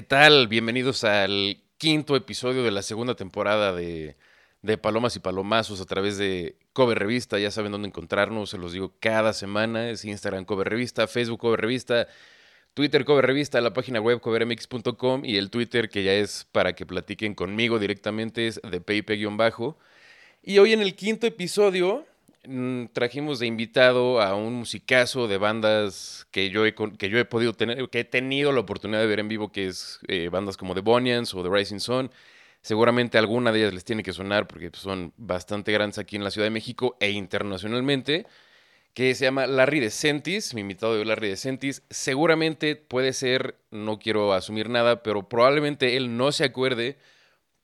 ¿qué tal? Bienvenidos al quinto episodio de la segunda temporada de, Palomas y Palomazos a través de Cover Revista. Ya saben dónde encontrarnos, se los digo cada semana. Es Instagram Cover Revista, Facebook Cover Revista, Twitter Cover Revista, la página web covermx.com y el Twitter que ya es para que platiquen conmigo directamente es de Peipe-bajo. Y hoy en el quinto episodio trajimos de invitado a un musicazo de bandas que yo he, que yo he podido tener, que he tenido la oportunidad de ver en vivo, que es eh, bandas como The Bonians o The Rising Sun. Seguramente alguna de ellas les tiene que sonar porque pues, son bastante grandes aquí en la Ciudad de México e internacionalmente, que se llama Larry DeCentis, mi invitado de Larry DeCentis. Seguramente puede ser, no quiero asumir nada, pero probablemente él no se acuerde,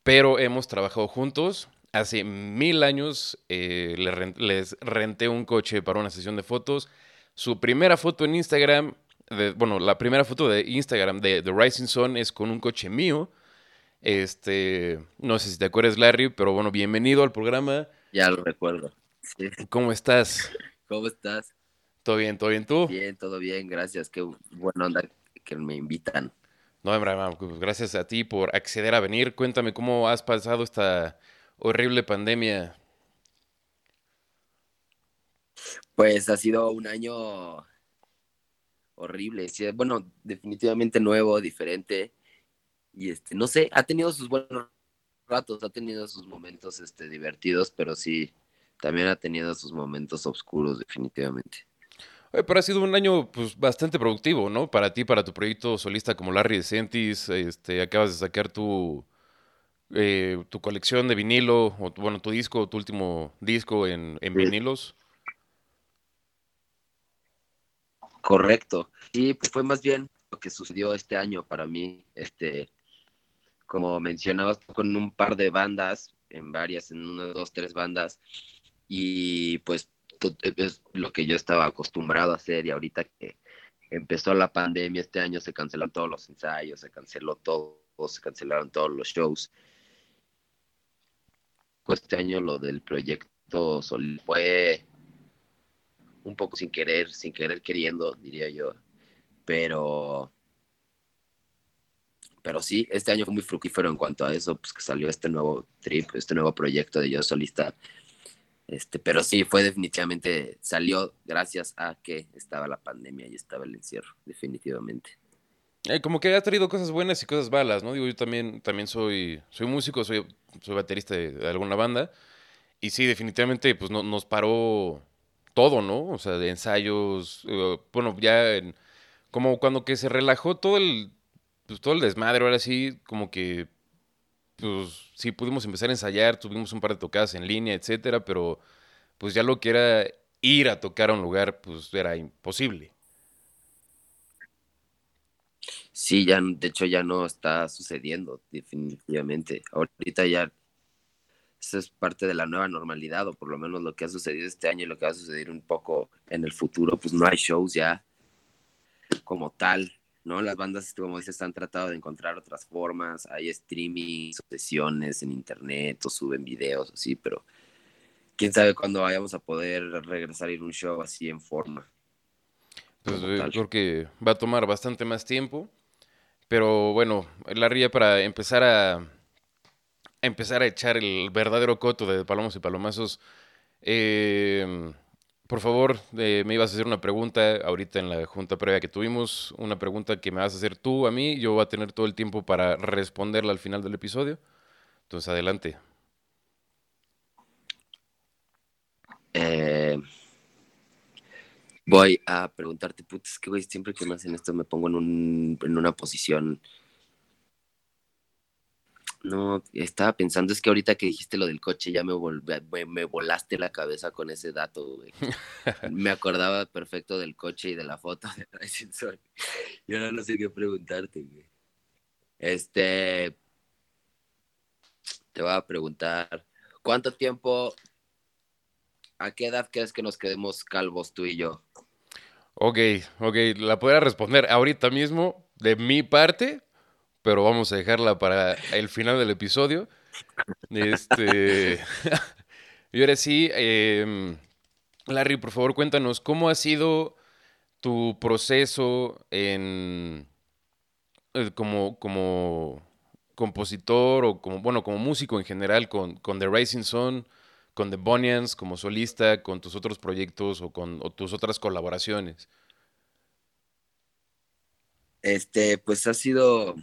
pero hemos trabajado juntos hace mil años eh, les renté un coche para una sesión de fotos. Su primera foto en Instagram, bueno, la primera foto de Instagram de The Rising Sun es con un coche mío. Este, no sé si te acuerdas, Larry, pero bueno, bienvenido al programa. Ya lo recuerdo. ¿Cómo estás? ¿Cómo estás? ¿Todo bien? ¿Todo bien tú? Bien, todo bien, gracias. Qué buena onda que me invitan. No, pues gracias a ti por acceder a venir. Cuéntame cómo has pasado esta horrible pandemia? Pues ha sido un año horrible, bueno, definitivamente nuevo, diferente y este, no sé, ha tenido sus buenos ratos, ha tenido sus momentos este divertidos, pero sí también ha tenido sus momentos oscuros definitivamente. pero ha sido un año pues bastante productivo, ¿no? Para ti, para tu proyecto solista como Larry DeCentis, este acabas de sacar tu eh, tu colección de vinilo, o bueno, tu disco, tu último disco en, vinilos. Correcto. Sí, pues fue más bien lo que sucedió este año para mí. Este, como mencionabas, con un par de bandas, en varias, en una, dos, tres bandas, y pues es lo que yo estaba acostumbrado a hacer y ahorita que empezó la pandemia este año se cancelaron todos los ensayos, se canceló todo, se cancelaron todos los shows este año lo del proyecto Sol fue un poco sin querer, sin querer queriendo, diría yo. Pero, pero sí, este año fue muy fructífero en cuanto a eso, pues que salió este nuevo trip, este nuevo proyecto de yo solista. Este, pero sí, fue definitivamente, salió gracias a que estaba la pandemia y estaba el encierro, definitivamente. Eh, como que ha traído cosas buenas y cosas malas, ¿no? Digo, yo también, también soy, soy músico, soy, soy baterista de, alguna banda. Y sí, definitivamente, pues no, nos paró todo, ¿no? O sea, de ensayos, eh, bueno, ya como cuando que se relajó todo el, pues todo el desmadre, ahora sí, como que, pues sí pudimos empezar a ensayar, tuvimos un par de tocadas en línea, etcétera, pero pues ya lo que era ir a tocar a un lugar, pues era imposible. Sí, ya, de hecho ya no está sucediendo, definitivamente. Ahorita ya eso es parte de la nueva normalidad, o por lo menos lo que ha sucedido este año y lo que va a suceder un poco en el futuro, pues no hay shows ya como tal, ¿no? Las bandas, como dices, han tratado de encontrar otras formas, hay streaming, sesiones en internet, o suben videos, así, pero quién sabe cuándo vayamos a poder regresar a ir a un show así en forma. Pues eh, creo que va a tomar bastante más tiempo. Pero bueno, Larry, para empezar a, empezar a echar el verdadero coto de palomos y palomazos, em, por favor, eh, me ibas a hacer una pregunta ahorita en la junta previa que tuvimos, una pregunta que me vas a hacer tú a mí, yo voy a tener todo el tiempo para responderla al final del episodio. Entonces, adelante. Eh, voy a preguntarte, putz, es que güey, siempre que me hacen esto me pongo en, un, en una posición. No, estaba pensando, es que ahorita que dijiste lo del coche ya me, me, volaste la cabeza con ese dato, güey. me acordaba perfecto del coche y de la foto de Rising. Y ahora no sé qué preguntarte, güey. Este, te voy a preguntar, ¿cuánto tiempo ¿A qué edad crees que nos quedemos calvos tú y yo? Ok, ok, la podría responder ahorita mismo de mi parte, pero vamos a dejarla para el final del episodio. Este. y ahora sí, em, Larry, por favor, cuéntanos cómo ha sido tu proceso en. eh, como, como compositor o como, bueno, como músico en general con, con The Rising Sun, con The Bonians, como solista, con tus otros proyectos o con tus otras colaboraciones? Este, pues ha sido,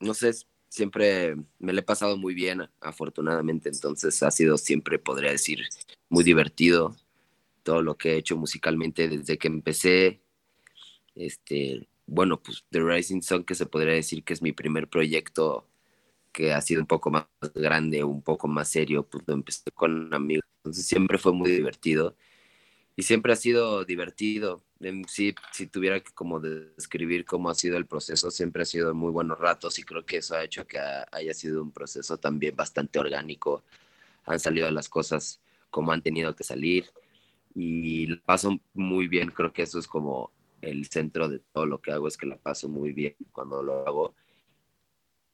no sé, siempre me le he pasado muy bien, afortunadamente, entonces ha sido siempre, podría decir, muy divertido todo lo que he hecho musicalmente desde que empecé. Este, bueno, pues The Rising Sun, que se podría decir que es mi primer proyecto que ha sido un poco más grande, un poco más serio, pues lo empecé con amigos, entonces siempre fue muy divertido y siempre ha sido divertido. Sí, si tuviera que como describir cómo ha sido el proceso, siempre ha sido muy buenos ratos y creo que eso ha hecho que haya sido un proceso también bastante orgánico. Han salido las cosas como han tenido que salir y lo paso muy bien. Creo que eso es como el centro de todo lo que hago, es que la paso muy bien cuando lo hago.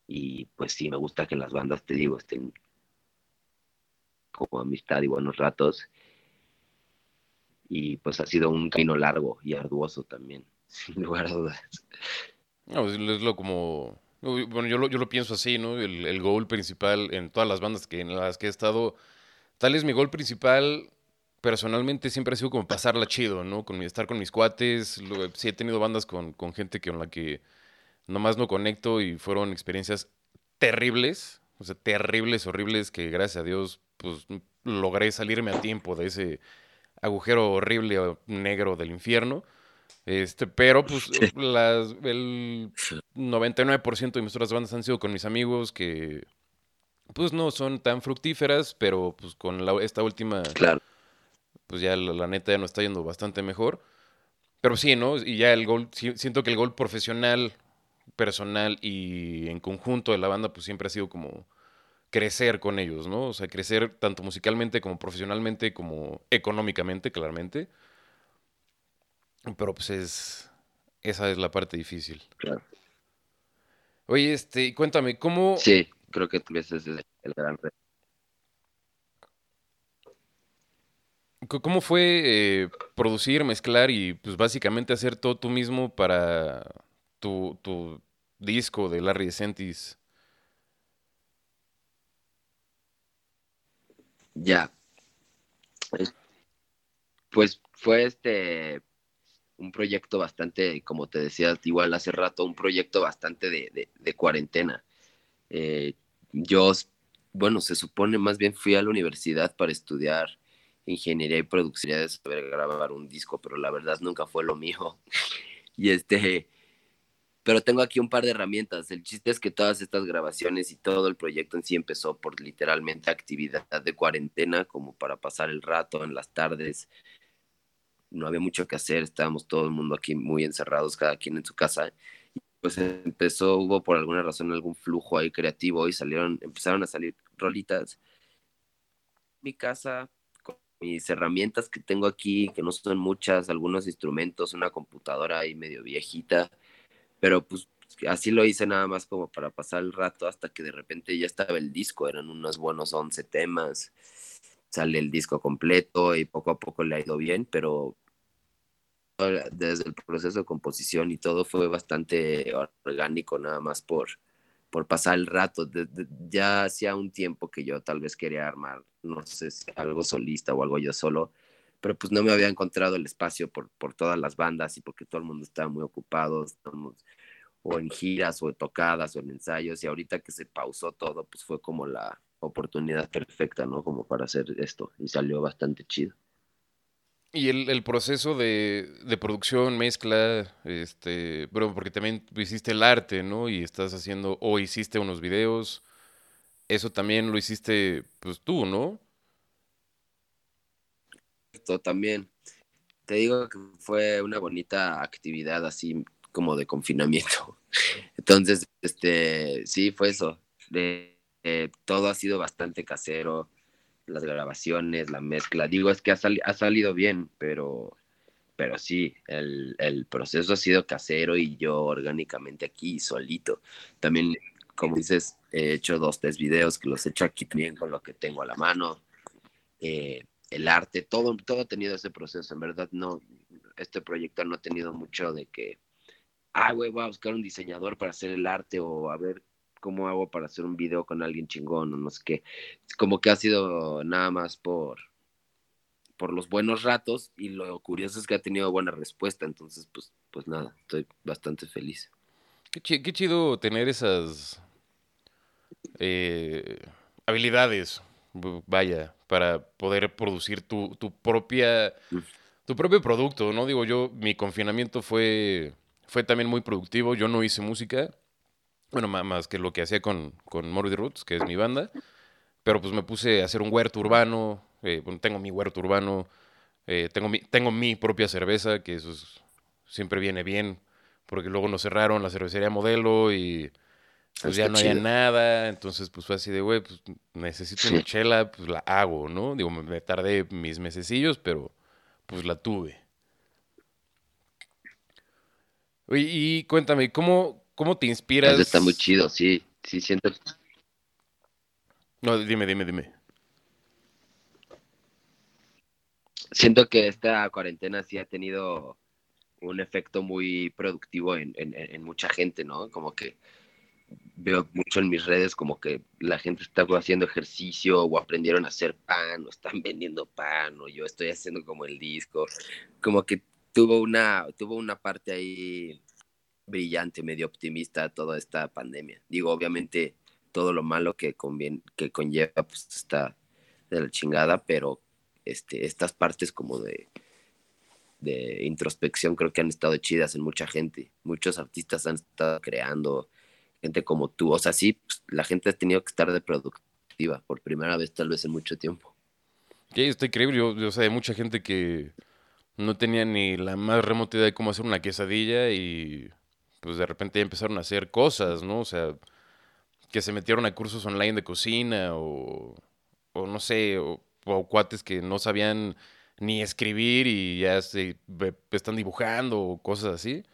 Y pues sí, me gusta que las bandas, te digo, estén como amistad y buenos ratos. Y pues ha sido un camino largo y arduoso también, sin lugar a dudas. No, pues, es lo como... Bueno, yo lo, yo lo pienso así, ¿no? El, el goal principal en todas las bandas que, en las que he estado, tal es mi gol principal personalmente siempre ha sido como pasarla chido, ¿no? Con estar con mis cuates. sí he tenido bandas con, con gente con la que nomás no conecto y fueron experiencias terribles, o sea, terribles, horribles, que gracias a Dios, pues logré salirme a tiempo de ese agujero horrible negro del infierno. Este, pero pues las, el 99% de mis otras bandas han sido con mis amigos que pues no son tan fructíferas, pero pues con esta última claro pues ya la, neta ya nos está yendo bastante mejor. Pero sí, ¿no? Y ya el gol, siento que el gol profesional, personal y en conjunto de la banda, pues siempre ha sido como crecer con ellos, ¿no? O sea, crecer tanto musicalmente como profesionalmente como económicamente, claramente. Pero pues es, esa es la parte difícil. Claro. Oye, este, cuéntame, ¿cómo... Sí, creo que tú ese es el gran reto. ¿Cómo fue eh, producir, mezclar y pues básicamente hacer todo tú mismo para tu, tu disco de Larry DeSantis? Ya. Pues fue este un proyecto bastante, como te decía igual hace rato, un proyecto bastante de, de, cuarentena. Eh, yo, bueno, se supone más bien fui a la universidad para estudiar ingeniería y producción de saber grabar un disco, pero la verdad nunca fue lo mío. y este, pero tengo aquí un par de herramientas. El chiste es que todas estas grabaciones y todo el proyecto en sí empezó por literalmente actividad de cuarentena, como para pasar el rato en las tardes. No había mucho que hacer, estábamos todo el mundo aquí muy encerrados, cada quien en su casa. Y pues empezó, hubo por alguna razón algún flujo ahí creativo y salieron, empezaron a salir rolitas. Mi casa, mis herramientas que tengo aquí, que no son muchas, algunos instrumentos, una computadora ahí medio viejita, pero pues así lo hice nada más como para pasar el rato hasta que de repente ya estaba el disco, eran unos buenos 11 temas, sale el disco completo y poco a poco le ha ido bien, pero desde el proceso de composición y todo fue bastante orgánico nada más por por pasar el rato. ya hacía un tiempo que yo tal vez quería armar, no sé, algo solista o algo yo solo, pero pues no me había encontrado el espacio por, por todas las bandas y porque todo el mundo estaba muy ocupado, o en giras o en tocadas o en ensayos y ahorita que se pausó todo, pues fue como la oportunidad perfecta, ¿no? Como para hacer esto y salió bastante chido. Y el, proceso de, producción, mezcla, este, bueno, porque también hiciste el arte, ¿no? Y estás haciendo, o hiciste unos videos, eso también lo hiciste, pues tú, ¿no? También. Te digo que fue una bonita actividad así como de confinamiento. Entonces, este, sí, fue eso. Eh, todo ha sido bastante casero las grabaciones, la mezcla. Digo, es que ha, ha salido bien, pero, pero sí, el, el, proceso ha sido casero y yo orgánicamente aquí solito. También, como dices, he hecho dos, tres videos que los he hecho aquí también con lo que tengo a la mano. Eh, el arte, todo, todo ha tenido ese proceso. En verdad, no, este proyecto no ha tenido mucho de que ah, güey, voy a buscar un diseñador para hacer el arte o a ver cómo hago para hacer un video con alguien chingón o no sé qué. Como que ha sido nada más por, por los buenos ratos y lo curioso es que ha tenido buena respuesta, entonces pues, pues nada, estoy bastante feliz. Qué, chido tener esas eh, habilidades, vaya, para poder producir tu, tu propia... Tu propio producto, ¿no? Digo yo, mi confinamiento fue, fue también muy productivo. Yo no hice música, bueno, más que lo que hacía con, con Roots, que es mi banda. Pero pues me puse a hacer un huerto urbano. Eh, tengo mi huerto urbano. Eh, tengo, mi, tengo mi propia cerveza, que eso siempre viene bien. Porque luego nos cerraron la cervecería modelo y pues ya no había nada. Entonces, pues fue así de, güey, pues necesito una chela, pues la hago, ¿no? Digo, me, tardé mis mesecillos, pero pues la tuve. Y, y cuéntame, ¿cómo, ¿Cómo te inspiras? Eso está muy chido, sí, sí, siento. No, dime, dime, dime. Siento que esta cuarentena sí ha tenido un efecto muy productivo en, mucha gente, ¿no? Como que veo mucho en mis redes como que la gente está haciendo ejercicio o aprendieron a hacer pan o están vendiendo pan o yo estoy haciendo como el disco. Como que tuvo una, tuvo una parte ahí brillante, medio optimista toda esta pandemia. Digo, obviamente todo lo malo que, conviene, que conlleva pues está de la chingada, pero este, estas partes como de, de introspección creo que han estado chidas en mucha gente. Muchos artistas han estado creando, gente como tú. O sea, sí, pues, la gente ha tenido que estar de productiva por primera vez tal vez en mucho tiempo. Sí, está increíble. Yo, yo sé de mucha gente que no tenía ni la más remota idea de cómo hacer una quesadilla y pues de repente ya empezaron a hacer cosas, ¿no? O sea, que se metieron a cursos online de cocina o, o no sé, o, cuates que no sabían ni escribir y ya se están dibujando o cosas así.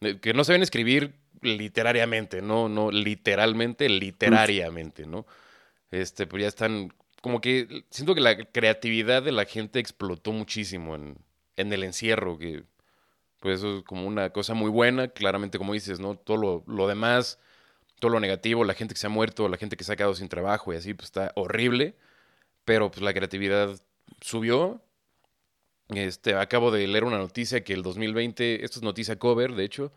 Eh, que no saben escribir literariamente, no, no literalmente, literariamente, ¿no? Este, pues ya están, como que siento que la creatividad de la gente explotó muchísimo en, en el encierro, que pues eso es como una cosa muy buena, claramente como dices, ¿no? Todo lo, demás, todo lo negativo, la gente que se ha muerto, la gente que se ha quedado sin trabajo y así, pues está horrible, pero pues la creatividad subió. Este, acabo de leer una noticia que el 2020, esto es noticia cover, de hecho,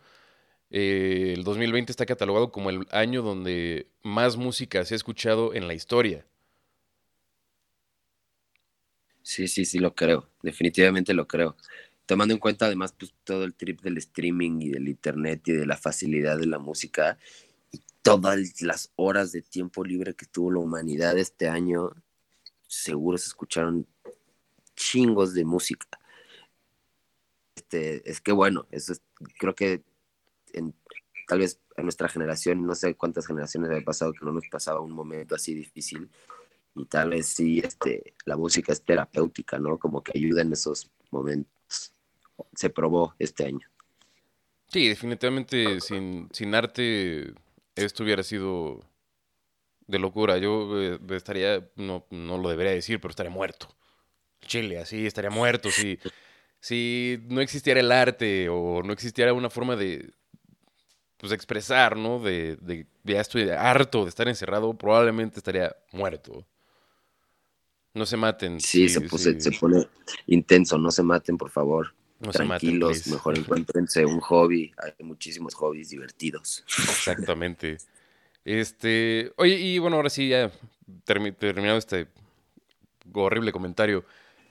eh, el 2020 está catalogado como el año donde más música se ha escuchado en la historia. Sí, sí, sí, lo creo, definitivamente lo creo tomando en cuenta además pues, todo el trip del streaming y del internet y de la facilidad de la música y todas las horas de tiempo libre que tuvo la humanidad este año, seguro se escucharon chingos de música. Este, es que bueno, eso creo que en, tal vez a nuestra generación, no sé cuántas generaciones había pasado que no nos pasaba un momento así difícil y tal vez sí, este, la música es terapéutica, ¿no? Como que ayuda en esos momentos se probó este año. Sí, definitivamente sin, sin arte esto hubiera sido de locura. Yo eh, estaría, no, no lo debería decir, pero estaría muerto. Chile, así estaría muerto. Si, si no existiera el arte o no existiera una forma de pues, expresar, ¿no? De, de ya estoy harto de estar encerrado, probablemente estaría muerto. No se maten. Sí, se, se pone intenso, no se maten, por favor. Tranquilos, mejor encuéntrense un hobby. Hay muchísimos hobbies divertidos. Exactamente. Este, oye, y bueno, ahora sí, ya terminado este horrible comentario.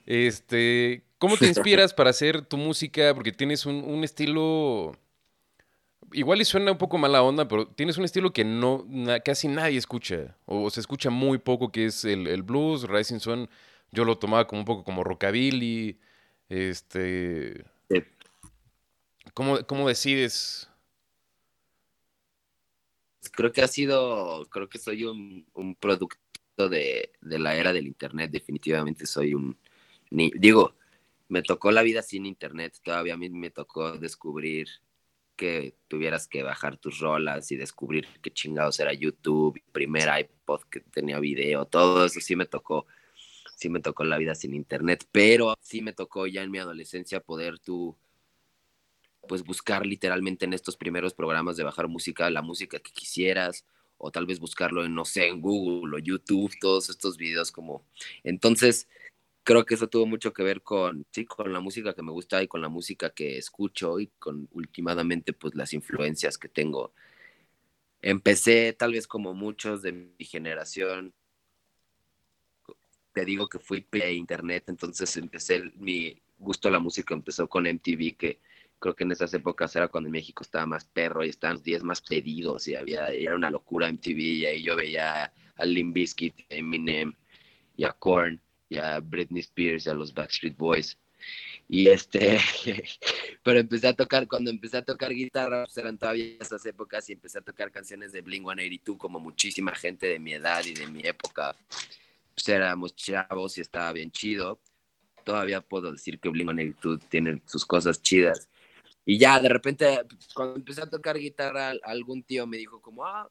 Este, ¿cómo te inspiras para hacer tu música? Porque tienes un, estilo. Igual y suena un poco mala onda, pero tienes un estilo que no casi nadie escucha. O se escucha muy poco, que es el, el blues. Rising Sun, yo lo tomaba como un poco como rockabilly. Este. ¿cómo, decides? Creo que ha sido. Creo que soy un, producto de, la era del internet. Definitivamente soy un. digo, me tocó la vida sin internet. Todavía a mí me tocó descubrir que tuvieras que bajar tus rolas y descubrir qué chingados era YouTube, primer iPod que tenía video, todo eso sí me tocó sí me tocó la vida sin internet, pero sí me tocó ya en mi adolescencia poder tú pues buscar literalmente en estos primeros programas de bajar música, la música que quisieras, o tal vez buscarlo en, no sé, en Google o YouTube, todos estos videos como... Entonces, creo que eso tuvo mucho que ver con, sí, con la música que me gusta y con la música que escucho y con últimamente, pues las influencias que tengo. Empecé tal vez como muchos de mi generación, te digo que fui pre internet, entonces empecé mi gusto a la música empezó con MTV que creo que en esas épocas era cuando en México estaba más perro y estaban los días más pedidos y había, era una locura MTV y ahí yo veía a Limp Bizkit, a Eminem y a Korn y Britney Spears y los Backstreet Boys. Y este, pero empecé a tocar, cuando empecé a tocar guitarra, pues eran todavía esas épocas y empecé a tocar canciones de Blink 182 como muchísima gente de mi edad y de mi época. Pues éramos chavos y estaba bien chido. Todavía puedo decir que Blink 182 tiene sus cosas chidas y ya, de repente, cuando empecé a tocar guitarra, algún tío me dijo como, ah,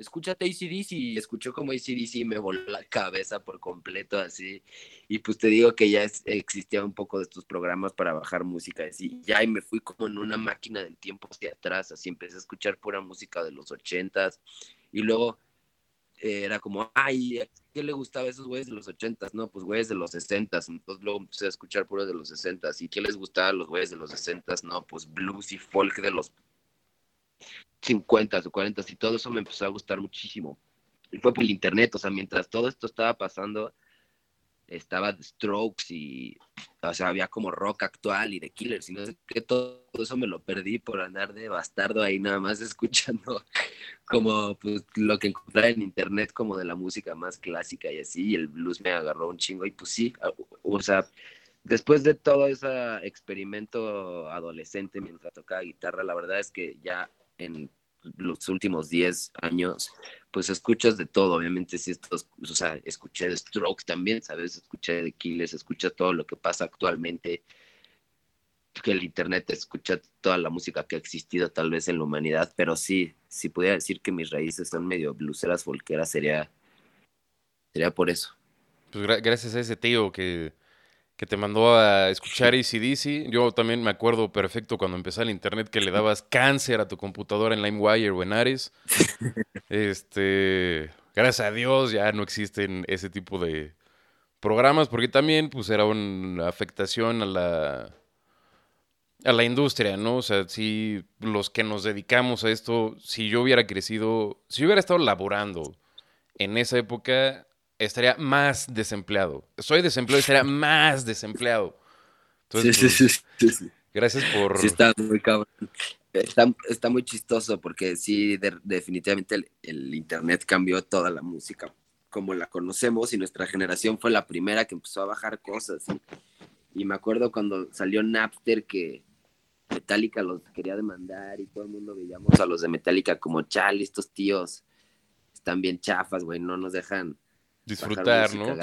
escúchate ACDC. Y escuchó como ACDC y me voló la cabeza por completo así. Y pues te digo que ya existía un poco de estos programas para bajar música así. Ya y me fui como en una máquina del tiempo hacia atrás. Así empecé a escuchar pura música de los ochentas. Y luego era como, ay, ¿a qué le gustaba a esos güeyes de los ochentas? No, pues güeyes de los sesentas. Entonces luego empecé a escuchar puro de los sesentas. ¿Y qué les gustaba a los güeyes de los sesentas? No, pues blues y folk de los cincuentas o cuarentas y todo eso me empezó a gustar muchísimo. Y fue por el internet, o sea, mientras todo esto estaba pasando, estaba The Strokes y, o sea, había como rock actual y The Killers y no sé qué, todo eso me lo perdí por andar de bastardo ahí nada más escuchando como pues, lo que encontraba en internet como de la música más clásica y así, y el blues me agarró un chingo y pues sí, o sea, después de todo ese experimento adolescente mientras tocaba guitarra, la verdad es que ya en los últimos 10 años, pues escuchas de todo, obviamente si estos, o sea, escuché de Strokes también, ¿sabes? Escuché de Killers, escucha todo lo que pasa actualmente, que el internet escucha toda la música que ha existido tal vez en la humanidad, pero sí, si pudiera decir que mis raíces son medio bluseras, folqueras, sería, sería por eso. Pues gracias a ese tío que que te mandó a escuchar ACDC. Yo también me acuerdo perfecto cuando empecé el internet que le dabas cáncer a tu computadora en LimeWire o en Ares. Este, gracias a Dios ya no existen ese tipo de programas porque también pues era una afectación a la a la industria, ¿no? O sea, si los que nos dedicamos a esto, si yo hubiera crecido, si yo hubiera estado laborando en esa época, estaría más desempleado. Soy desempleado y estaría más desempleado. sí, sí, sí, Gracias por... Sí, está muy cabrón. Está, está muy chistoso porque sí, definitivamente el, Internet cambió toda la música como la conocemos y nuestra generación fue la primera que empezó a bajar cosas. Y me acuerdo cuando salió Napster que Metallica los quería demandar y todo el mundo veíamos a los de Metallica como, chale, estos tíos están bien chafas, güey, no nos dejan disfrutar, ¿no?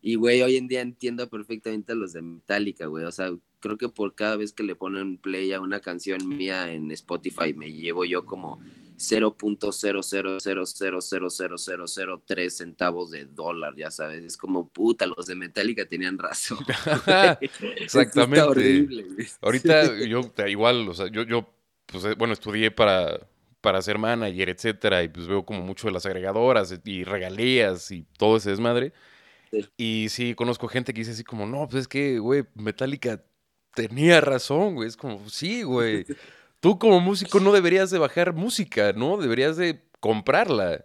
Y, güey, hoy en día entiendo perfectamente a los de Metallica, güey. O sea, creo que por cada vez que le ponen play a una canción mía en Spotify, me llevo yo como 0.000000003 centavos de dólar, ya sabes. Es como, puta, los de Metallica tenían razón. Exactamente. horrible, Ahorita yo, igual, o sea, yo, yo, pues, bueno, estudié para para ser manager, etcétera, y pues veo como mucho de las agregadoras y regalías y todo ese desmadre. Y sí, conozco gente que dice así como, no, pues es que, güey, Metallica tenía razón, güey. Es como, sí, güey. Tú como músico no deberías de bajar música, ¿no? Deberías de comprarla.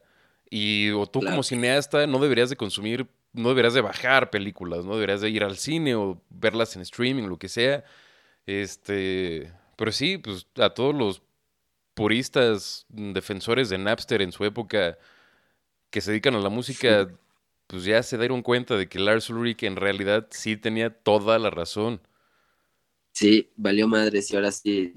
Y o tú como cineasta no deberías de consumir, no deberías de bajar películas, no deberías de ir al cine o verlas en streaming, lo que sea. Este, pero sí, pues a todos los puristas, defensores de Napster en su época, que se dedican a la música, pues ya se dieron cuenta de que Lars Ulrich en realidad sí tenía toda la razón. Sí, valió madre, y ahora sí.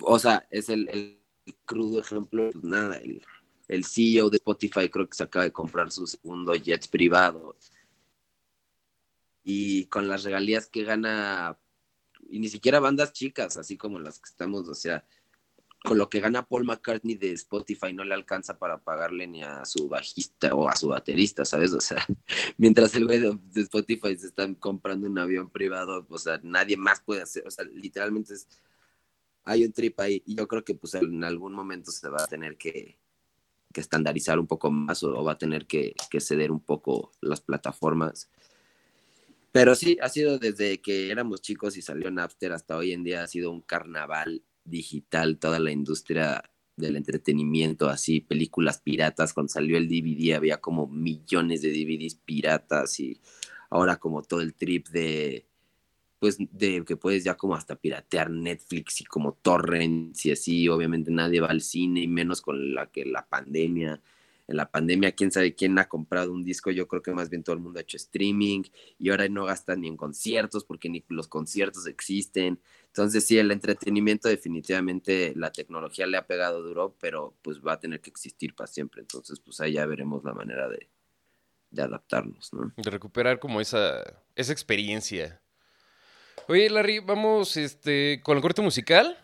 O sea, es el, crudo ejemplo, pues nada, el, el CEO de Spotify creo que se acaba de comprar su segundo jet privado. Y con las regalías que gana, y ni siquiera bandas chicas, así como las que estamos, o sea, con lo que gana Paul McCartney de Spotify no le alcanza para pagarle ni a su bajista o a su baterista, ¿sabes? O sea, mientras el güey de Spotify se está comprando un avión privado, o sea, nadie más puede hacer, o sea, literalmente hay un trip ahí y yo creo que pues en algún momento se va a tener que, que estandarizar un poco más o, va a tener que, que, ceder un poco las plataformas. Pero sí, ha sido desde que éramos chicos y salió Napster hasta hoy en día ha sido un carnaval digital, toda la industria del entretenimiento, así, películas piratas, cuando salió el DVD había como millones de DVDs piratas y ahora como todo el trip de, pues, de que puedes ya como hasta piratear Netflix y como torrents y así, obviamente nadie va al cine y menos con la que la pandemia, en la pandemia, quién sabe quién ha comprado un disco, yo creo que más bien todo el mundo ha hecho streaming y ahora no gastan ni en conciertos porque ni los conciertos existen. Entonces sí, el entretenimiento definitivamente la tecnología le ha pegado duro, pero pues va a tener que existir para siempre. Entonces pues ahí ya veremos la manera de, de adaptarnos, ¿no? De recuperar como esa, esa experiencia. Oye, Larry, vamos este, con el corte musical.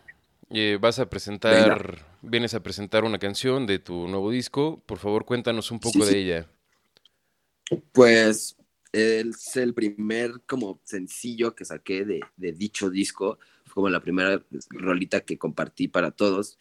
Eh, vas a presentar, vienes a presentar una canción de tu nuevo disco. Por favor, cuéntanos un poco de ella. Pues es el primer como sencillo que saqué de, de dicho disco como la primera rolita que compartí para todos.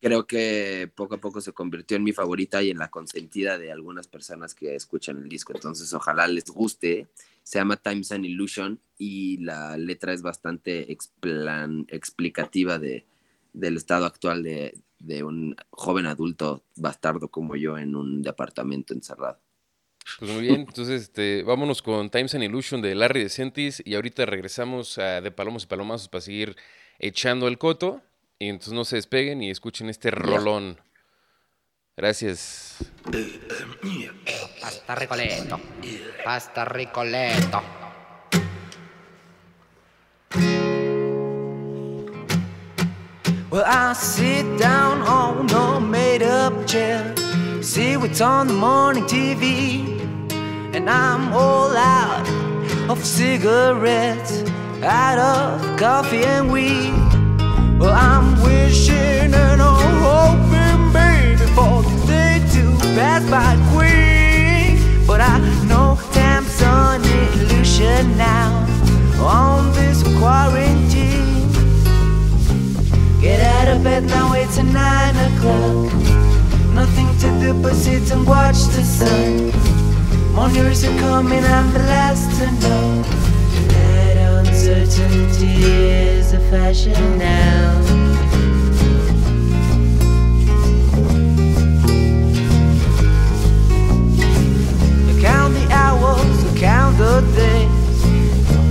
Creo que poco a poco se convirtió en mi favorita y en la consentida de algunas personas que escuchan el disco. Entonces, ojalá les guste. Se llama Times and Illusion y la letra es bastante explicativa de, del estado actual de, de un joven adulto bastardo como yo en un departamento encerrado. Pues muy bien, entonces este, vámonos con Times and Illusion de Larry DeSantis y ahorita regresamos a De Palomos y Palomazos para seguir echando el coto. Y entonces no se despeguen y escuchen este rolón. Gracias. Pasta Ricoleto. Pasta Ricoleto. Well, I sit down on a made up chair. See what's on the morning TV. and I'm all out of cigarettes, out of coffee and weed. Well, I'm wishing and I'm hoping, baby, for the day to pass by quick. But I know time's an illusion now on this quarantine. Get out of bed now, it's nine o'clock. Nothing to do but sit and watch the sun. More news are coming, I'm the last to know that uncertainty is a fashion now. Hours, I count the days.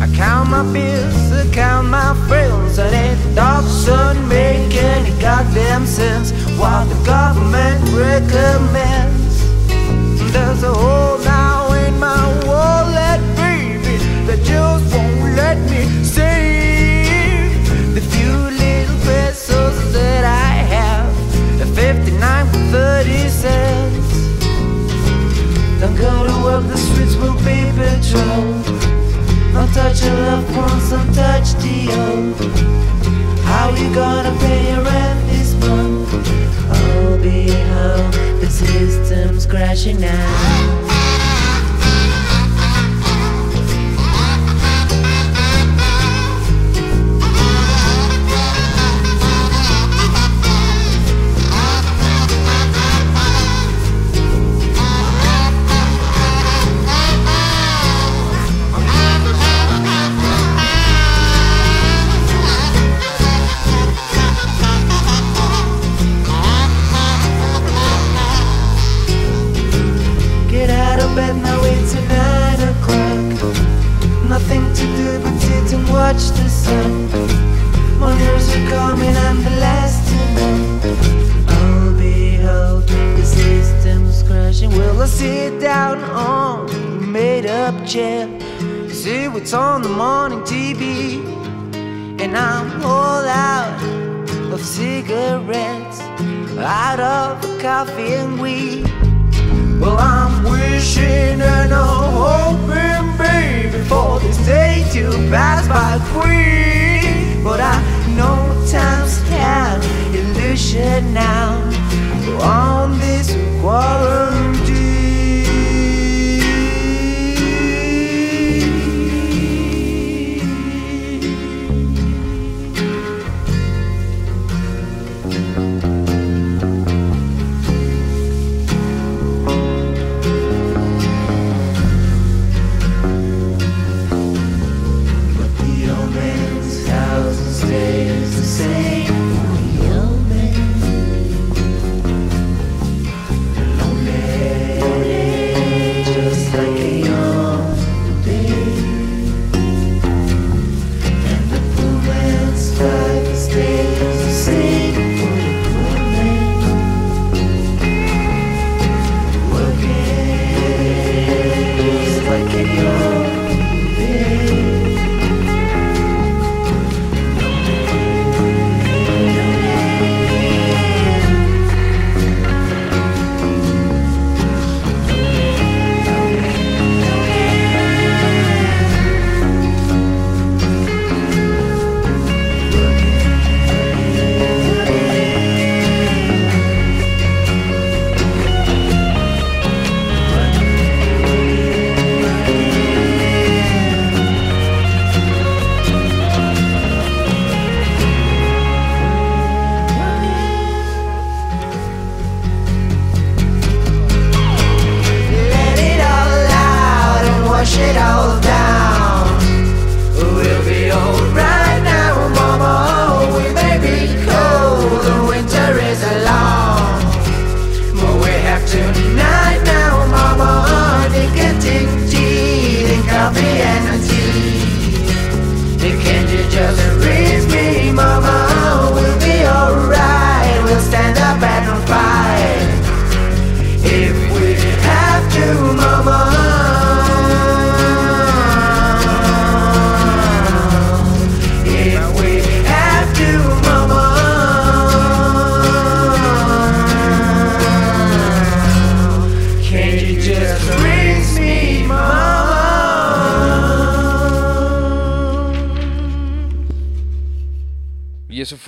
I count my bills, I count my friends, and it doesn't make any goddamn sit down on a made up chair? See what's on the morning TV. And I'm all out of cigarettes, out of coffee and weed. Well, I'm wishing and I'm hoping, baby, for this day to pass by quick. But I know time's an illusion now on this quarantine.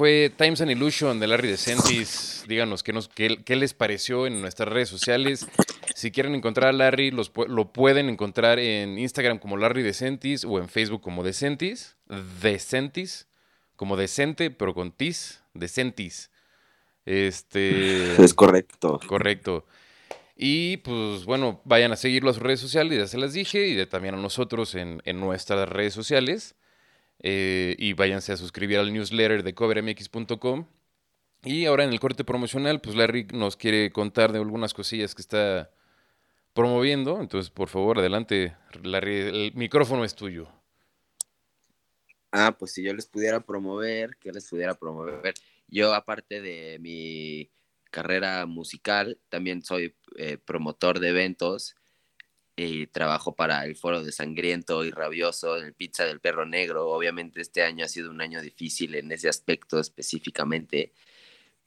Fue Times and Illusion de Larry DeSantis. Díganos qué, nos, qué, qué les pareció en nuestras redes sociales. Si quieren encontrar a Larry, los, lo pueden encontrar en Instagram como Larry DeSantis o en Facebook como DeSantis. DeSantis, como decente, pero con tis. DeSantis. Este. Es correcto. Correcto. Y pues bueno, vayan a seguirlo a sus redes sociales, ya se las dije, y también a nosotros en, en nuestras redes sociales. Eh, y váyanse a suscribir al newsletter de covermx.com. Y ahora en el corte promocional, pues Larry nos quiere contar de algunas cosillas que está promoviendo. Entonces, por favor, adelante, Larry, el micrófono es tuyo. Ah, pues si yo les pudiera promover, que les pudiera promover? Yo, aparte de mi carrera musical, también soy eh, promotor de eventos y trabajo para el Foro de Sangriento y Rabioso, el Pizza del Perro Negro. Obviamente este año ha sido un año difícil en ese aspecto específicamente,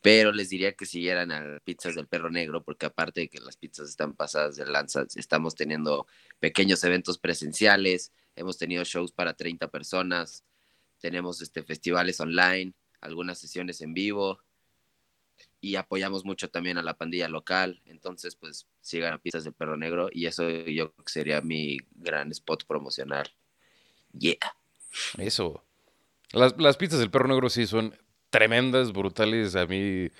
pero les diría que siguieran a Pizzas del Perro Negro, porque aparte de que las pizzas están pasadas de lanza, estamos teniendo pequeños eventos presenciales, hemos tenido shows para 30 personas, tenemos este, festivales online, algunas sesiones en vivo, y apoyamos mucho también a la pandilla local. Entonces, pues sigan a Pizzas del Perro Negro y eso yo sería mi gran spot promocional. Yeah. Eso. Las, las pizzas del Perro Negro sí son tremendas, brutales. A mí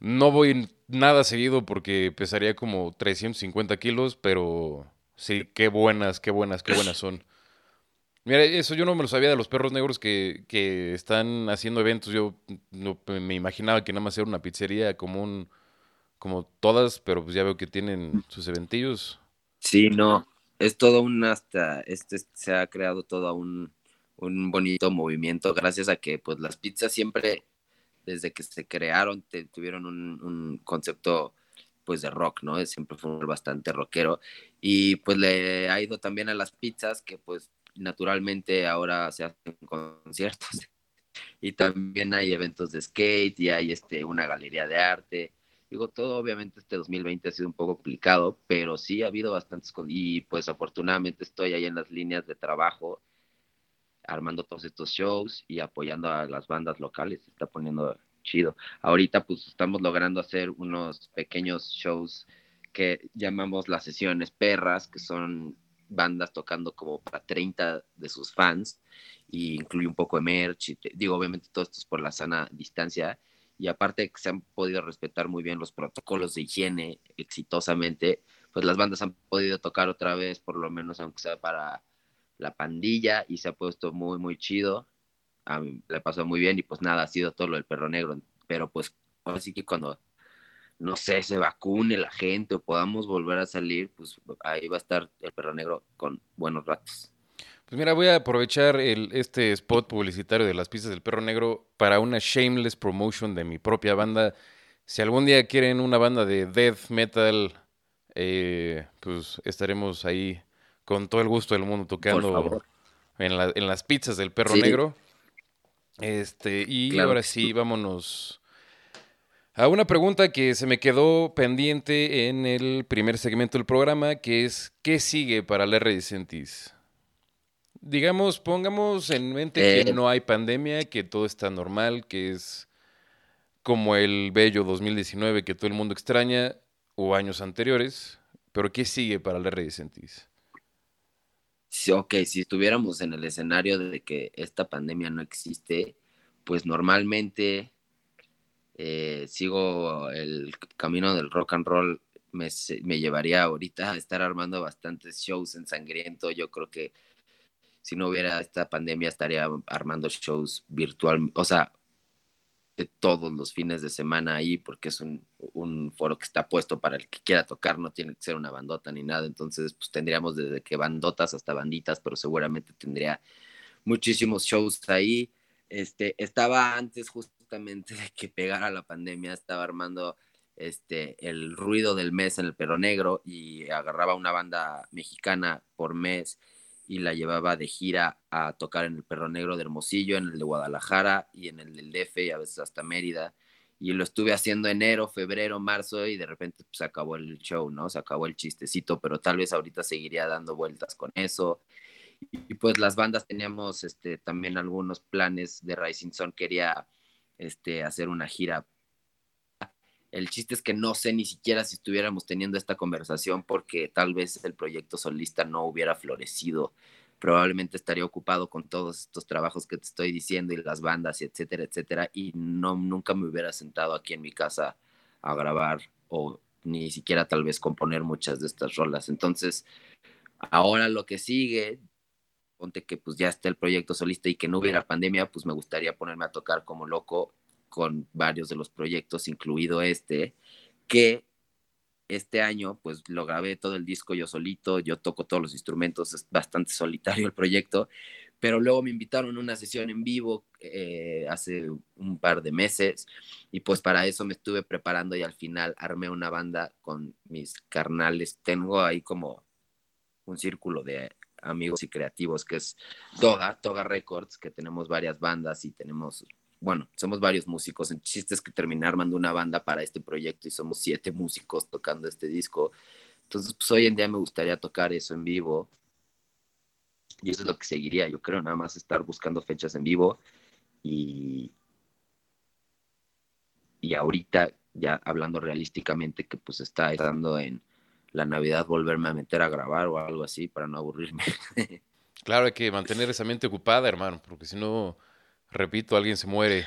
no voy nada seguido porque pesaría como 350 kilos, pero sí, qué buenas, qué buenas, qué buenas son. Mira, eso yo no me lo sabía de los perros negros que, que están haciendo eventos. Yo no, me imaginaba que nada más era una pizzería común, como todas, pero pues ya veo que tienen sus eventillos. Sí, no, es todo un hasta, este se ha creado todo un, un bonito movimiento gracias a que pues las pizzas siempre, desde que se crearon, tuvieron un, un concepto pues de rock, ¿no? Siempre fue bastante rockero y pues le ha ido también a las pizzas que pues naturalmente ahora se hacen conciertos y también hay eventos de skate y hay este, una galería de arte. Digo, todo obviamente este 2020 ha sido un poco complicado, pero sí ha habido bastantes y pues afortunadamente estoy ahí en las líneas de trabajo armando todos estos shows y apoyando a las bandas locales, se está poniendo chido. Ahorita pues estamos logrando hacer unos pequeños shows que llamamos las sesiones perras, que son bandas tocando como para 30 de sus fans y incluye un poco de merch. digo, obviamente todo esto es por la sana distancia y aparte que se han podido respetar muy bien los protocolos de higiene exitosamente, pues las bandas han podido tocar otra vez, por lo menos aunque sea para la pandilla y se ha puesto muy, muy chido. A mí le pasó muy bien y pues nada, ha sido todo lo del perro negro. Pero pues así que cuando no sé, se vacune la gente o podamos volver a salir, pues ahí va a estar el perro negro con buenos ratos. Pues mira, voy a aprovechar el, este spot publicitario de las pistas del perro negro para una shameless promotion de mi propia banda. Si algún día quieren una banda de death metal, eh, pues estaremos ahí con todo el gusto del mundo tocando en, en, las pizzas del perro negro. Este, y ahora sí, vámonos a una pregunta que se me quedó pendiente en el primer segmento del programa, que es ¿qué sigue para la Redicentis? Digamos, pongamos en mente que eh. no hay pandemia, que todo está normal, que es como el bello 2019 que todo el mundo extraña, o años anteriores, pero ¿qué sigue para la Redicentis? Sí, ok, si estuviéramos en el escenario de que esta pandemia no existe, pues normalmente eh, sigo el camino del rock and roll, me, me, llevaría ahorita a estar armando bastantes shows en Sangriento. Yo creo que si no hubiera esta pandemia estaría armando shows virtual, o sea, de todos los fines de semana ahí, porque es un, un, foro que está puesto para el que quiera tocar, no tiene que ser una bandota ni nada. Entonces, pues tendríamos desde que bandotas hasta banditas, pero seguramente tendría muchísimos shows ahí. Este, estaba antes justo de que pegara la pandemia, estaba armando este, el ruido del mes en el Perro Negro y agarraba una banda mexicana por mes y la llevaba de gira a tocar en el Perro Negro de Hermosillo, en el de Guadalajara y en el del DF y a veces hasta Mérida. Y lo estuve haciendo enero, febrero, marzo y de repente pues, se acabó el show, ¿no? Se acabó el chistecito, pero tal vez ahorita seguiría dando vueltas con eso. Y pues las bandas teníamos este, también algunos planes de Rising Sun, quería este, hacer una gira. El chiste es que no sé ni siquiera si estuviéramos teniendo esta conversación porque tal vez el proyecto solista no hubiera florecido. Probablemente estaría ocupado con todos estos trabajos que te estoy diciendo y las bandas etcétera, etcétera. Y no, nunca me hubiera sentado aquí en mi casa a grabar o ni siquiera tal vez componer muchas de estas rolas. Entonces, ahora lo que sigue, ponte que pues ya está el proyecto solista y que no hubiera pandemia, pues me gustaría ponerme a tocar como loco con varios de los proyectos, incluido este, que este año pues lo grabé todo el disco yo solito, yo toco todos los instrumentos, es bastante solitario el proyecto, pero luego me invitaron a una sesión en vivo eh, hace un par de meses y pues para eso me estuve preparando y al final armé una banda con mis carnales, tengo ahí como un círculo de amigos y creativos, que es Toga, Toga Records, que tenemos varias bandas y tenemos, bueno, somos varios músicos. El chiste es que terminé armando una banda para este proyecto y somos siete músicos tocando este disco. Entonces, pues hoy en día me gustaría tocar eso en vivo. Y eso es lo que seguiría, yo creo, nada más estar buscando fechas en vivo y, y ahorita ya hablando realísticamente que pues está estando en la Navidad volverme a meter a grabar o algo así para no aburrirme. claro, hay que mantener esa mente ocupada, hermano, porque si no, repito, alguien se muere.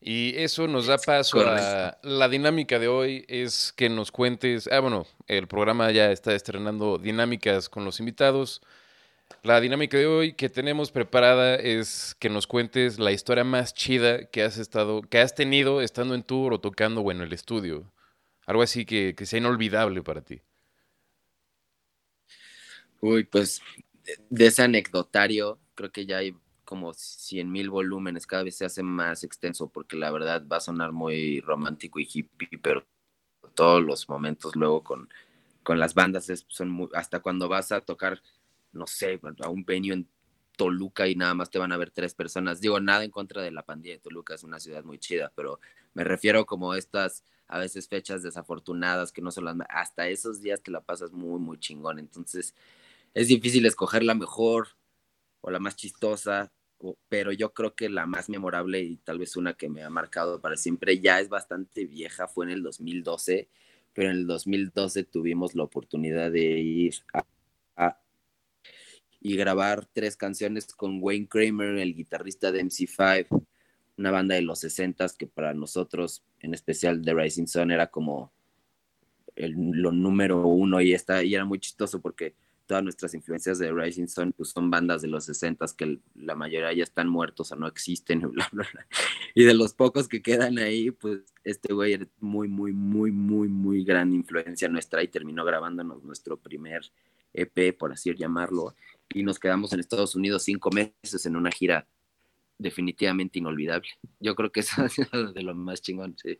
Y eso nos da paso a la dinámica de hoy, es que nos cuentes, ah, bueno, el programa ya está estrenando dinámicas con los invitados. La dinámica de hoy que tenemos preparada es que nos cuentes la historia más chida que has estado, que has tenido estando en tour o tocando o en el estudio. Algo así que, sea inolvidable para ti. Uy, pues de ese anecdotario, creo que ya hay como 100 mil volúmenes, cada vez se hace más extenso porque la verdad va a sonar muy romántico y hippie, pero todos los momentos luego con, con las bandas son muy, hasta cuando vas a tocar, no sé, a un venue en Toluca y nada más te van a ver tres personas. Digo, nada en contra de la pandilla de Toluca, es una ciudad muy chida, pero me refiero como estas a veces fechas desafortunadas que no son las hasta esos días te la pasas muy muy chingón entonces es difícil escoger la mejor o la más chistosa pero yo creo que la más memorable y tal vez una que me ha marcado para siempre ya es bastante vieja fue en el 2012 pero en el 2012 tuvimos la oportunidad de ir a, a y grabar tres canciones con Wayne Kramer el guitarrista de MC5 una banda de los 60 que para nosotros, en especial The Rising Sun, era como el, lo número uno y, está, y era muy chistoso porque todas nuestras influencias de Rising Sun pues, son bandas de los 60 que la mayoría ya están muertos o no existen, bla, bla, bla. Y de los pocos que quedan ahí, pues este güey es muy, muy, muy, muy, muy gran influencia nuestra y terminó grabándonos nuestro primer EP, por así llamarlo. Y nos quedamos en Estados Unidos cinco meses en una gira definitivamente inolvidable. Yo creo que eso es de lo más chingón, sí.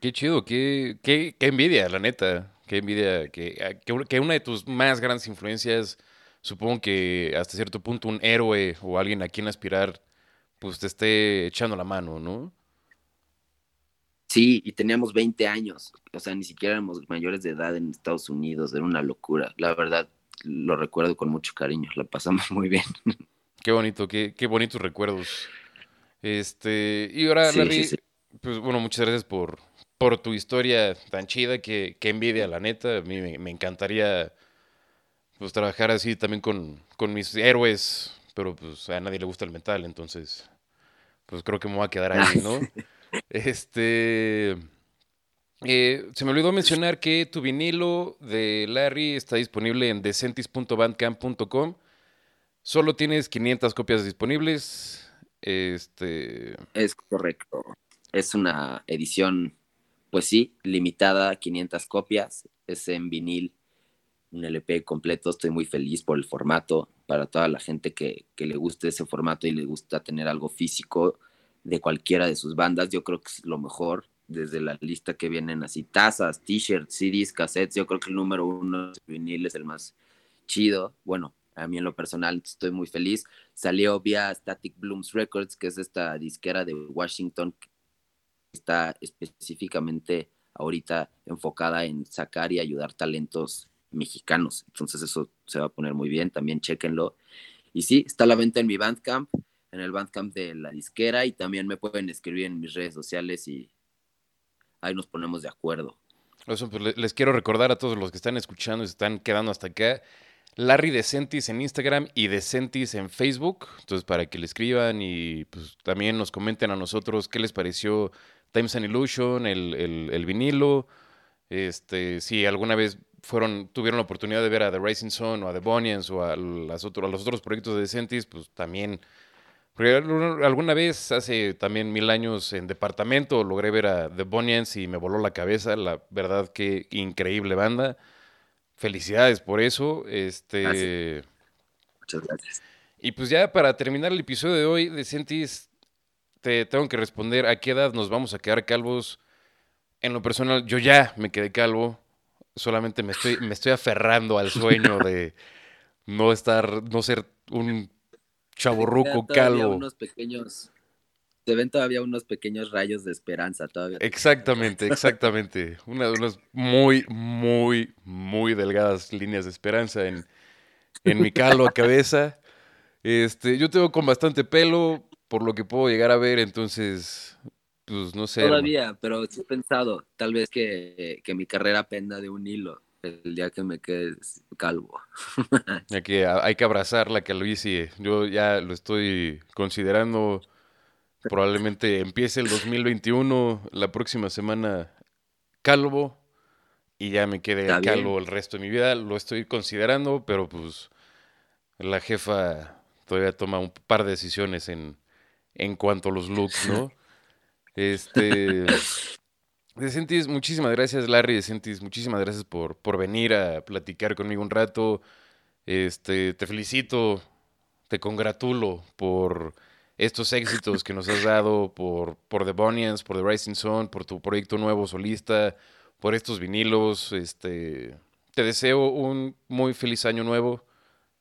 Qué chido, qué, qué, qué envidia, la neta. Qué envidia que, que, una de tus más grandes influencias, supongo que hasta cierto punto un héroe o alguien a quien aspirar, pues te esté echando la mano, ¿no? Sí, y teníamos 20 años, o sea, ni siquiera éramos mayores de edad en Estados Unidos, era una locura. La verdad, lo recuerdo con mucho cariño, la pasamos muy bien. Qué bonito, qué, qué bonitos recuerdos. Este, y ahora, Larry, pues bueno, muchas gracias por, por tu historia tan chida, que, que envidia, la neta. A mí me, encantaría pues trabajar así también con, con, mis héroes, pero pues a nadie le gusta el metal, entonces pues creo que me voy a quedar ahí, ¿no? este... Eh, se me olvidó mencionar que tu vinilo de Larry está disponible en decentis.bandcamp.com. Solo tienes 500 copias disponibles. Este. Es correcto. Es una edición, pues sí, limitada a 500 copias. Es en vinil, un LP completo. Estoy muy feliz por el formato. Para toda la gente que, que le guste ese formato y le gusta tener algo físico de cualquiera de sus bandas, yo creo que es lo mejor. Desde la lista que vienen así, tazas, t-shirts, CDs, cassettes, yo creo que el número uno de vinil es el más chido. Bueno, a mí en lo personal estoy muy feliz. Salió vía Static Blooms Records, que es esta disquera de Washington que está específicamente ahorita enfocada en sacar y ayudar talentos mexicanos. Entonces eso se va a poner muy bien, también chequenlo. Y sí, está a la venta en mi Bandcamp. en el Bandcamp de la disquera y también me pueden escribir en mis redes sociales y ahí nos ponemos de acuerdo. Eso, pues, le- les quiero recordar a todos los que están escuchando y se están quedando hasta acá. Larry Decentis en Instagram y Decentis en Facebook. Entonces, para que le escriban y pues también nos comenten a nosotros qué les pareció Times and Illusion, el, el- vinilo. Este, si alguna vez fueron, tuvieron la oportunidad de ver a The Rising Sun o a The Bonians o a, a los otros proyectos de Decentis, pues también. Porque alguna alguna vez, hace también mil años, en departamento, logré ver a The Bonians y me voló la cabeza. La verdad, que increíble banda. Felicidades por eso. Este. Muchas gracias. Y pues ya para terminar el episodio de hoy, Decentis, te tengo que responder a qué edad nos vamos a quedar calvos. En lo personal, yo ya me quedé calvo. Solamente me estoy, me estoy aferrando al sueño de no estar, no ser un chaborruco Todavía calvo. unos pequeños, se ven todavía unos pequeños rayos de esperanza todavía. Exactamente, exactamente. Una, unas muy, muy, muy delgadas líneas de esperanza en, en mi calva cabeza. Este, yo tengo con bastante pelo, por lo que puedo llegar a ver, entonces, pues no sé. hermano. Todavía, pero sí he pensado, tal vez que, que mi carrera penda de un hilo el día que me quede calvo. Ya que hay que abrazar la calvicie. Yo ya lo estoy considerando. Probablemente empiece el 2021, la próxima semana calvo, y ya me quede Está bien. calvo el resto de mi vida. Lo estoy considerando, pero pues la jefa todavía toma un par de decisiones en, en cuanto a los looks, ¿no? Este. Decentis, muchísimas gracias, Larry Decentis, muchísimas gracias por, por venir a platicar conmigo un rato. Este, te felicito, te congratulo por estos éxitos que nos has dado, por, por The Bonians, por The Rising Sun, por tu proyecto nuevo solista, por estos vinilos. Este, te deseo un muy feliz año nuevo.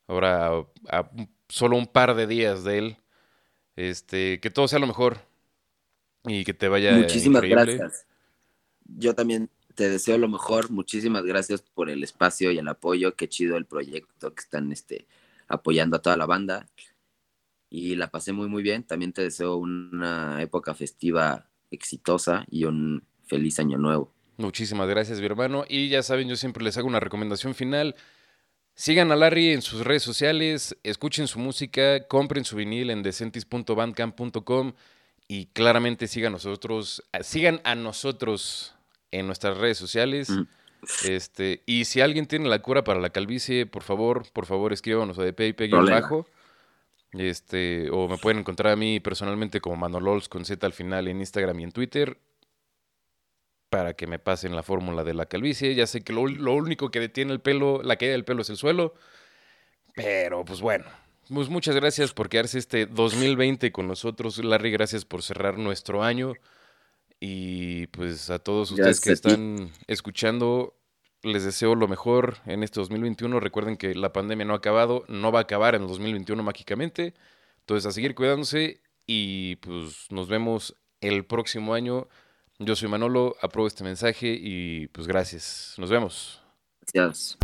Ahora, a- solo un par de días de él. Este, que todo sea lo mejor y que te vaya Muchísimas increíble. gracias. Yo también te deseo lo mejor. Muchísimas gracias por el espacio y el apoyo. Qué chido el proyecto que están este, apoyando a toda la banda. Y la pasé muy, muy bien. También te deseo una época festiva exitosa y un feliz año nuevo. Muchísimas gracias, mi hermano. Y ya saben, yo siempre les hago una recomendación final. Sigan a Larry en sus redes sociales, escuchen su música, compren su vinil en decentis.bandcamp.com y claramente sigan nosotros, sigan a nosotros en nuestras redes sociales. Mm. Este, y si alguien tiene la cura para la calvicie, por favor, por favor, escríbanos a de Problema. bajo. Este, o me pueden encontrar a mí personalmente como Manolols con Z al final en Instagram y en Twitter para que me pasen la fórmula de la calvicie. Ya sé que lo, lo único que detiene el pelo, la caída del pelo es el suelo, pero pues bueno. Pues muchas gracias por quedarse este 2020 con nosotros, Larry. Gracias por cerrar nuestro año. Y pues a todos ustedes que Gracias están escuchando, les deseo lo mejor en este 2021. Recuerden que la pandemia no ha acabado, no va a acabar en el 2021 mágicamente. Entonces a seguir cuidándose y pues nos vemos el próximo año. Yo soy Manolo, apruebo este mensaje y pues gracias. Nos vemos. Gracias.